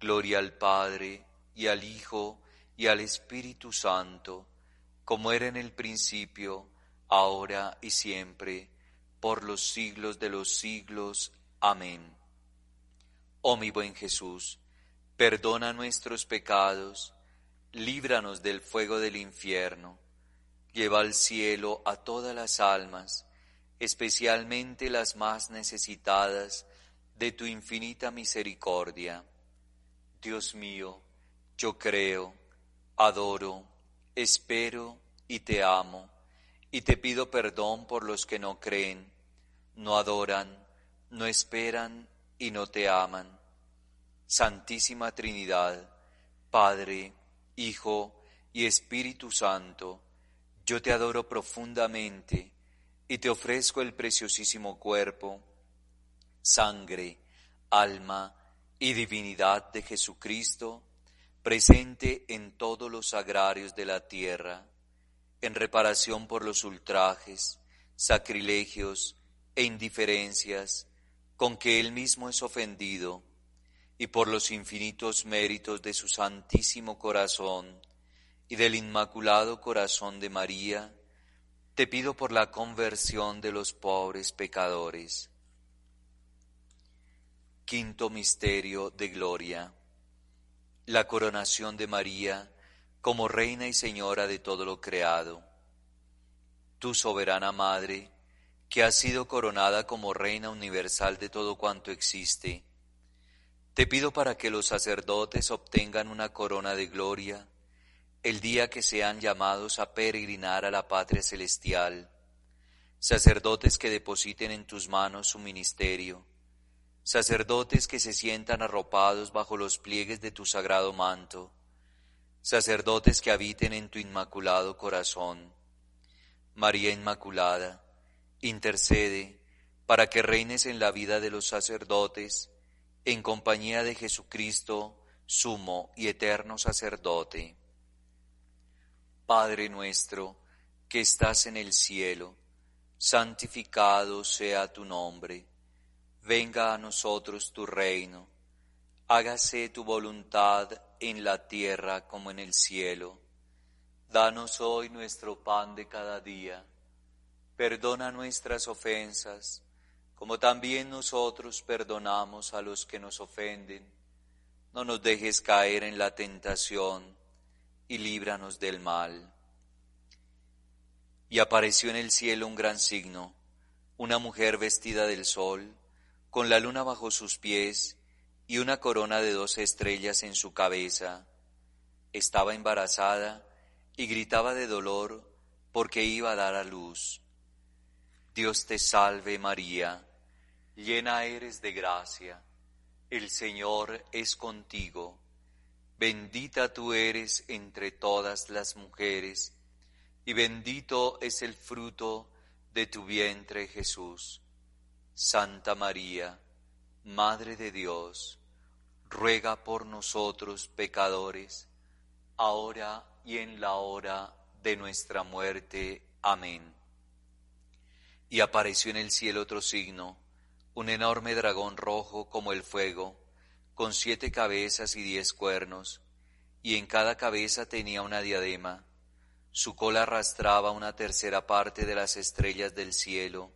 Gloria al Padre, y al Hijo, y al Espíritu Santo, como era en el principio, ahora y siempre, por los siglos de los siglos. Amén. Oh mi buen Jesús, perdona nuestros pecados, líbranos del fuego del infierno, lleva al cielo a todas las almas, especialmente las más necesitadas de tu infinita misericordia. Dios mío, yo creo, adoro, espero y te amo, y te pido perdón por los que no creen, no adoran, no esperan y no te aman. Santísima Trinidad, Padre, Hijo y Espíritu Santo, yo te adoro profundamente y te ofrezco el preciosísimo cuerpo, sangre, alma y divinidad de Jesucristo, presente en todos los agrarios de la tierra, en reparación por los ultrajes, sacrilegios e indiferencias con que él mismo es ofendido, y por los infinitos méritos de su santísimo corazón y del inmaculado corazón de María, te pido por la conversión de los pobres pecadores. Quinto Misterio de Gloria la coronación de María como Reina y Señora de todo lo creado. Tu soberana Madre, que has sido coronada como Reina universal de todo cuanto existe, te pido para que los sacerdotes obtengan una corona de gloria el día que sean llamados a peregrinar a la patria celestial, sacerdotes que depositen en tus manos su ministerio, sacerdotes que se sientan arropados bajo los pliegues de tu sagrado manto, sacerdotes que habiten en tu inmaculado corazón. María Inmaculada, intercede para que reines en la vida de los sacerdotes, en compañía de Jesucristo, sumo y eterno sacerdote. Padre nuestro, que estás en el cielo, santificado sea tu nombre venga a nosotros tu reino, hágase tu voluntad en la tierra como en el cielo. Danos hoy nuestro pan de cada día, perdona nuestras ofensas, como también nosotros perdonamos a los que nos ofenden. No nos dejes caer en la tentación y líbranos del mal. Y apareció en el cielo un gran signo, una mujer vestida del sol, con la luna bajo sus pies y una corona de dos estrellas en su cabeza. Estaba embarazada y gritaba de dolor porque iba a dar a luz. Dios te salve María, llena eres de gracia, el Señor es contigo, bendita tú eres entre todas las mujeres, y bendito es el fruto de tu vientre Jesús. Santa María, Madre de Dios, ruega por nosotros pecadores, ahora y en la hora de nuestra muerte. Amén. Y apareció en el cielo otro signo, un enorme dragón rojo como el fuego, con siete cabezas y diez cuernos, y en cada cabeza tenía una diadema. Su cola arrastraba una tercera parte de las estrellas del cielo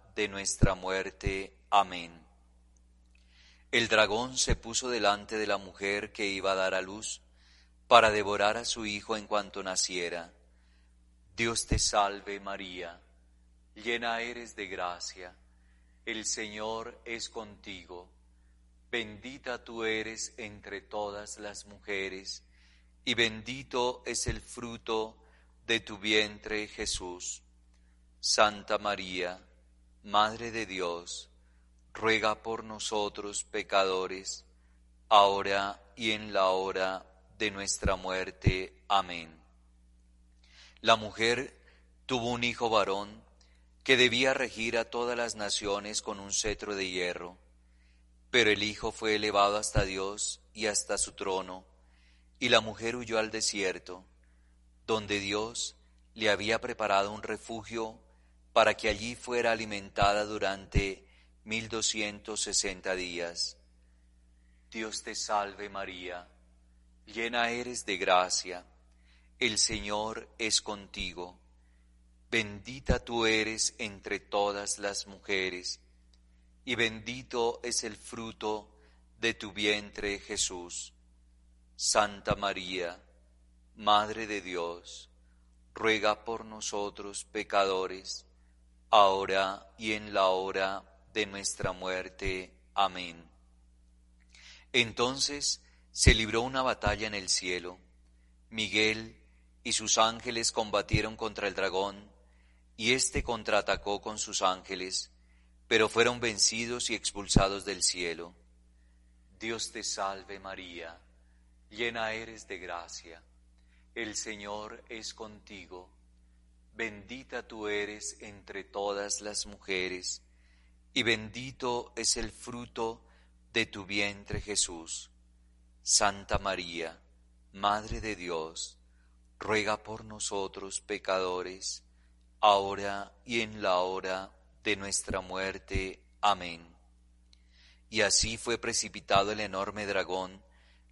de nuestra muerte. Amén. El dragón se puso delante de la mujer que iba a dar a luz para devorar a su hijo en cuanto naciera. Dios te salve María, llena eres de gracia, el Señor es contigo Bendita tú eres entre todas las mujeres, y bendito es el fruto de tu vientre Jesús. Santa María, Madre de Dios, ruega por nosotros pecadores, ahora y en la hora de nuestra muerte. Amén. La mujer tuvo un hijo varón que debía regir a todas las naciones con un cetro de hierro pero el Hijo fue elevado hasta Dios y hasta su trono, y la mujer huyó al desierto, donde Dios le había preparado un refugio para que allí fuera alimentada durante mil doscientos sesenta días. Dios te salve María, llena eres de gracia, el Señor es contigo, bendita tú eres entre todas las mujeres, y bendito es el fruto de tu vientre Jesús. Santa María, Madre de Dios, ruega por nosotros pecadores, ahora y en la hora de nuestra muerte. Amén. Entonces se libró una batalla en el cielo. Miguel y sus ángeles combatieron contra el dragón, y éste contraatacó con sus ángeles pero fueron vencidos y expulsados del cielo. Dios te salve María, llena eres de gracia, el Señor es contigo, bendita tú eres entre todas las mujeres, y bendito es el fruto de tu vientre Jesús. Santa María, Madre de Dios, ruega por nosotros pecadores, ahora y en la hora de nuestra muerte. Amén. Y así fue precipitado el enorme dragón,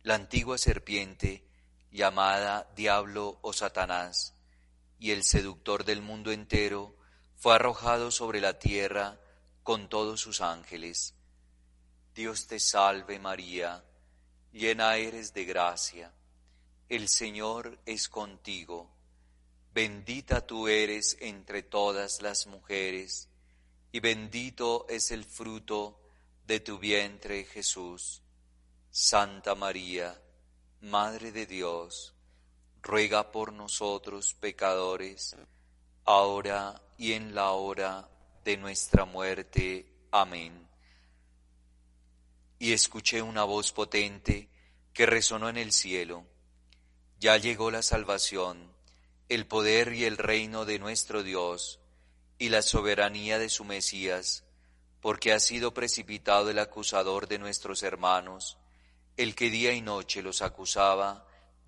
la antigua serpiente, llamada Diablo o Satanás, y el seductor del mundo entero, fue arrojado sobre la tierra con todos sus ángeles. Dios te salve María, llena eres de gracia, el Señor es contigo, bendita tú eres entre todas las mujeres, y bendito es el fruto de tu vientre Jesús. Santa María, Madre de Dios, ruega por nosotros pecadores, ahora y en la hora de nuestra muerte. Amén. Y escuché una voz potente que resonó en el cielo. Ya llegó la salvación, el poder y el reino de nuestro Dios y la soberanía de su Mesías, porque ha sido precipitado el acusador de nuestros hermanos, el que día y noche los acusaba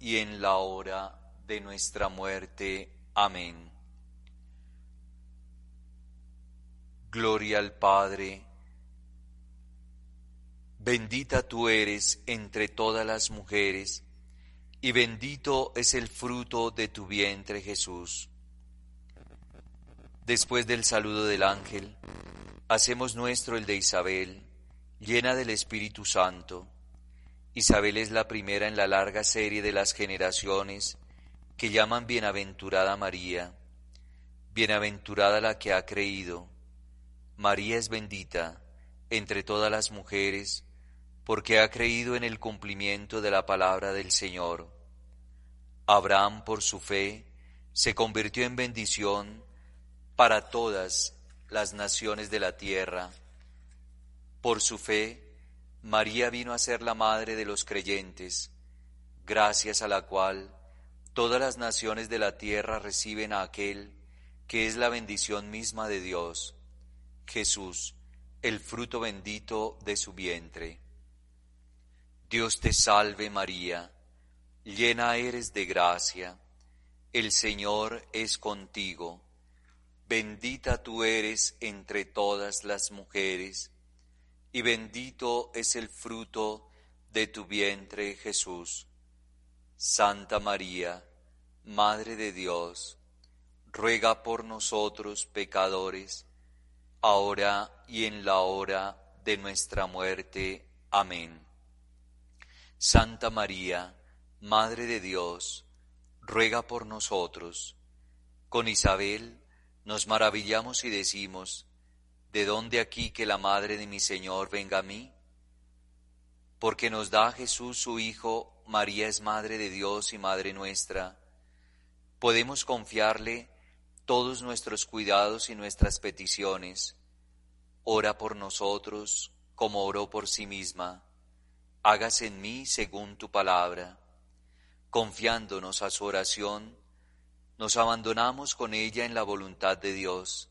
y en la hora de nuestra muerte. Amén. Gloria al Padre. Bendita tú eres entre todas las mujeres, y bendito es el fruto de tu vientre Jesús. Después del saludo del ángel, hacemos nuestro el de Isabel, llena del Espíritu Santo. Isabel es la primera en la larga serie de las generaciones que llaman bienaventurada María, bienaventurada la que ha creído. María es bendita entre todas las mujeres, porque ha creído en el cumplimiento de la palabra del Señor. Abraham, por su fe, se convirtió en bendición para todas las naciones de la tierra. Por su fe, María vino a ser la madre de los creyentes, gracias a la cual todas las naciones de la tierra reciben a aquel que es la bendición misma de Dios, Jesús, el fruto bendito de su vientre. Dios te salve María, llena eres de gracia, el Señor es contigo, bendita tú eres entre todas las mujeres, y bendito es el fruto de tu vientre Jesús. Santa María, Madre de Dios, ruega por nosotros pecadores, ahora y en la hora de nuestra muerte. Amén. Santa María, Madre de Dios, ruega por nosotros. Con Isabel nos maravillamos y decimos, ¿de dónde aquí que la Madre de mi Señor venga a mí? Porque nos da Jesús su Hijo, María es Madre de Dios y Madre nuestra. Podemos confiarle todos nuestros cuidados y nuestras peticiones. Ora por nosotros como oró por sí misma. Hágase en mí según tu palabra. Confiándonos a su oración, nos abandonamos con ella en la voluntad de Dios.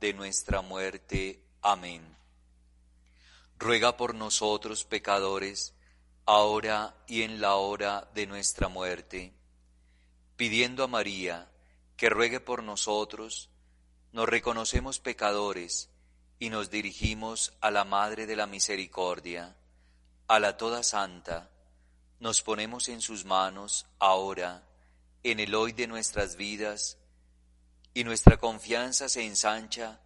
de nuestra muerte. Amén. Ruega por nosotros pecadores, ahora y en la hora de nuestra muerte pidiendo a María que ruegue por nosotros, nos reconocemos pecadores y nos dirigimos a la Madre de la Misericordia, a la Toda Santa, nos ponemos en sus manos ahora, en el hoy de nuestras vidas, y nuestra confianza se ensancha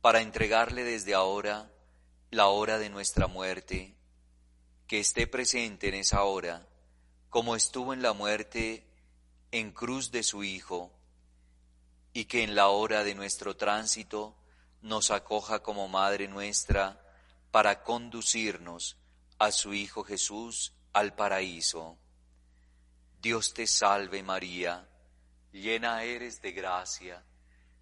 para entregarle desde ahora la hora de nuestra muerte, que esté presente en esa hora, como estuvo en la muerte en cruz de su Hijo, y que en la hora de nuestro tránsito nos acoja como Madre nuestra para conducirnos a su Hijo Jesús al paraíso. Dios te salve María, llena eres de gracia,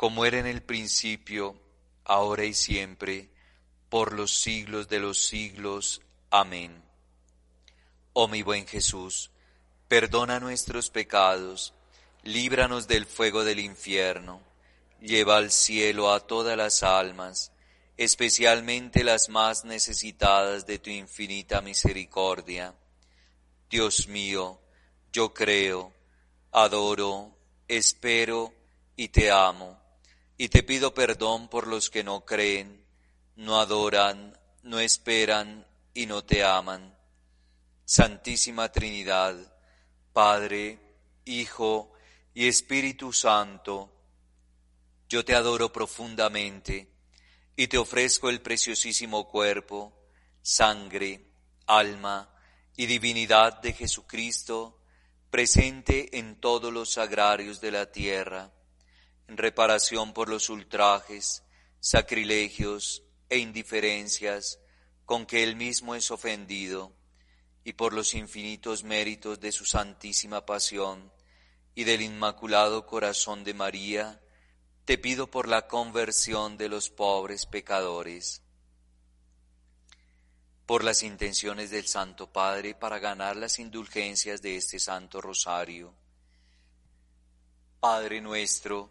como era en el principio, ahora y siempre, por los siglos de los siglos. Amén. Oh mi buen Jesús, perdona nuestros pecados, líbranos del fuego del infierno, lleva al cielo a todas las almas, especialmente las más necesitadas de tu infinita misericordia. Dios mío, yo creo, adoro, espero y te amo, y te pido perdón por los que no creen, no adoran, no esperan y no te aman. Santísima Trinidad, Padre, Hijo y Espíritu Santo, yo te adoro profundamente y te ofrezco el preciosísimo cuerpo, sangre, alma y divinidad de Jesucristo, presente en todos los sagrarios de la tierra, reparación por los ultrajes, sacrilegios e indiferencias con que él mismo es ofendido, y por los infinitos méritos de su santísima pasión y del inmaculado corazón de María, te pido por la conversión de los pobres pecadores, por las intenciones del Santo Padre para ganar las indulgencias de este Santo Rosario. Padre nuestro,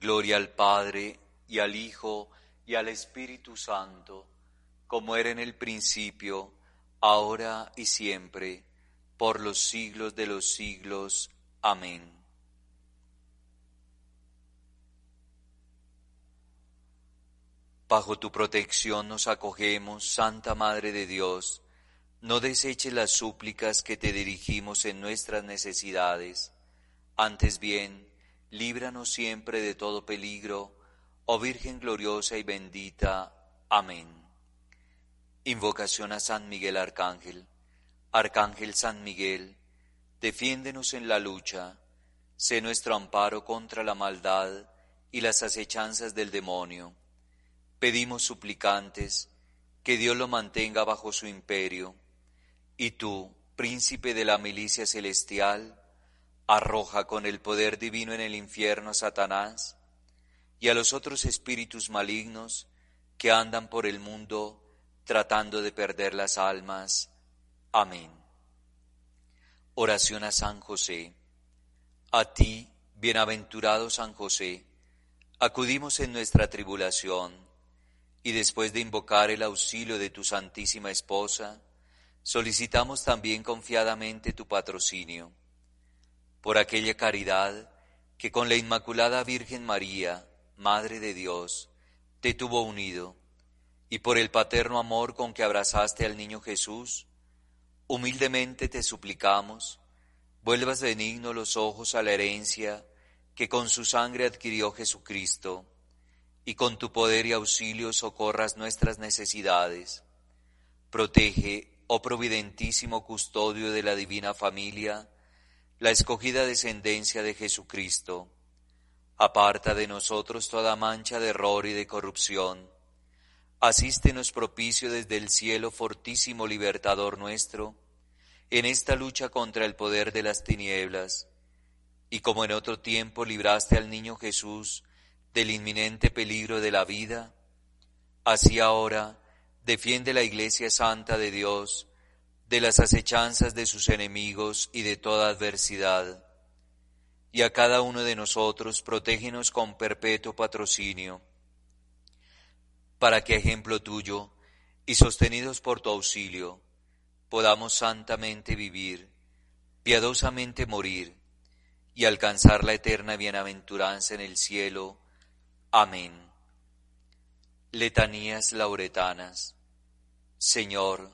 Gloria al Padre y al Hijo y al Espíritu Santo, como era en el principio, ahora y siempre, por los siglos de los siglos. Amén. Bajo tu protección nos acogemos, Santa Madre de Dios. No deseches las súplicas que te dirigimos en nuestras necesidades. Antes bien, líbranos siempre de todo peligro, oh Virgen gloriosa y bendita. Amén. Invocación a San Miguel Arcángel. Arcángel San Miguel, defiéndenos en la lucha, sé nuestro amparo contra la maldad y las acechanzas del demonio. Pedimos suplicantes que Dios lo mantenga bajo su imperio, y tú, príncipe de la milicia celestial, arroja con el poder divino en el infierno a Satanás y a los otros espíritus malignos que andan por el mundo tratando de perder las almas. Amén. Oración a San José. A ti, bienaventurado San José, acudimos en nuestra tribulación y después de invocar el auxilio de tu Santísima Esposa, solicitamos también confiadamente tu patrocinio por aquella caridad que con la Inmaculada Virgen María, Madre de Dios, te tuvo unido, y por el paterno amor con que abrazaste al niño Jesús, humildemente te suplicamos, vuelvas benigno los ojos a la herencia que con su sangre adquirió Jesucristo, y con tu poder y auxilio socorras nuestras necesidades. Protege, oh providentísimo custodio de la divina familia, la escogida descendencia de Jesucristo. Aparta de nosotros toda mancha de error y de corrupción. Asístenos propicio desde el cielo, fortísimo libertador nuestro, en esta lucha contra el poder de las tinieblas. Y como en otro tiempo libraste al niño Jesús del inminente peligro de la vida, así ahora defiende la Iglesia Santa de Dios, de las acechanzas de sus enemigos y de toda adversidad. Y a cada uno de nosotros protégenos con perpetuo patrocinio, para que, ejemplo tuyo, y sostenidos por tu auxilio, podamos santamente vivir, piadosamente morir, y alcanzar la eterna bienaventuranza en el cielo. Amén. Letanías lauretanas. Señor,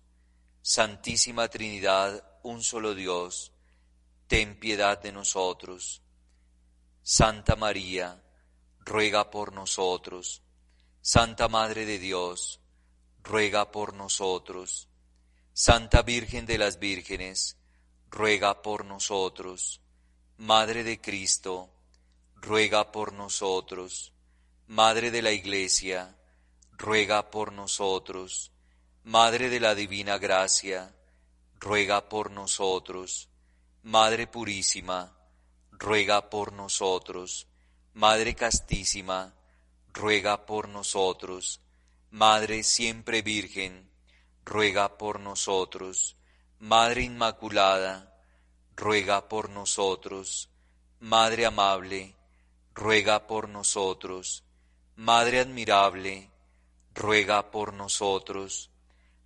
Santísima Trinidad, un solo Dios, ten piedad de nosotros. Santa María, ruega por nosotros. Santa Madre de Dios, ruega por nosotros. Santa Virgen de las Vírgenes, ruega por nosotros. Madre de Cristo, ruega por nosotros. Madre de la Iglesia, ruega por nosotros. Madre de la Divina Gracia, ruega por nosotros. Madre Purísima, ruega por nosotros. Madre Castísima, ruega por nosotros. Madre siempre Virgen, ruega por nosotros. Madre Inmaculada, ruega por nosotros. Madre amable, ruega por nosotros. Madre admirable, ruega por nosotros.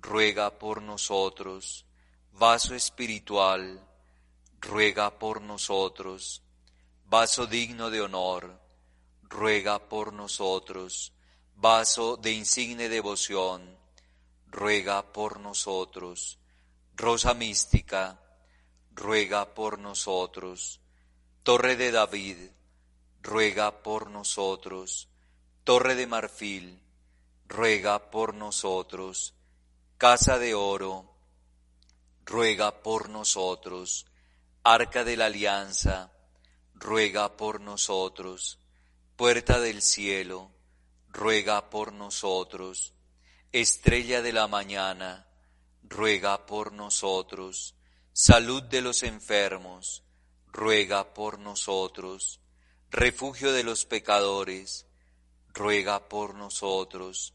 ruega por nosotros. Vaso espiritual, ruega por nosotros. Vaso digno de honor, ruega por nosotros. Vaso de insigne devoción, ruega por nosotros. Rosa mística, ruega por nosotros. Torre de David, ruega por nosotros. Torre de marfil, ruega por nosotros. Casa de oro, ruega por nosotros. Arca de la Alianza, ruega por nosotros. Puerta del cielo, ruega por nosotros. Estrella de la mañana, ruega por nosotros. Salud de los enfermos, ruega por nosotros. Refugio de los pecadores, ruega por nosotros.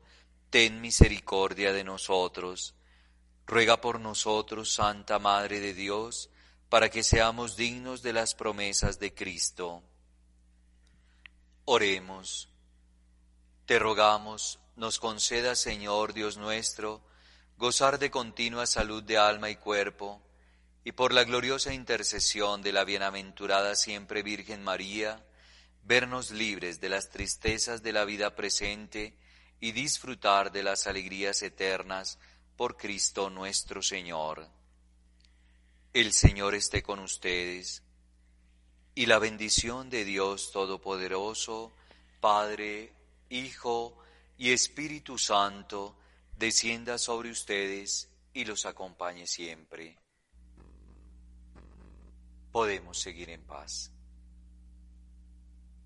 ten misericordia de nosotros ruega por nosotros, Santa Madre de Dios, para que seamos dignos de las promesas de Cristo. Oremos. Te rogamos, nos conceda, Señor Dios nuestro, gozar de continua salud de alma y cuerpo, y por la gloriosa intercesión de la bienaventurada siempre Virgen María, vernos libres de las tristezas de la vida presente y disfrutar de las alegrías eternas por Cristo nuestro Señor. El Señor esté con ustedes y la bendición de Dios Todopoderoso, Padre, Hijo y Espíritu Santo, descienda sobre ustedes y los acompañe siempre. Podemos seguir en paz.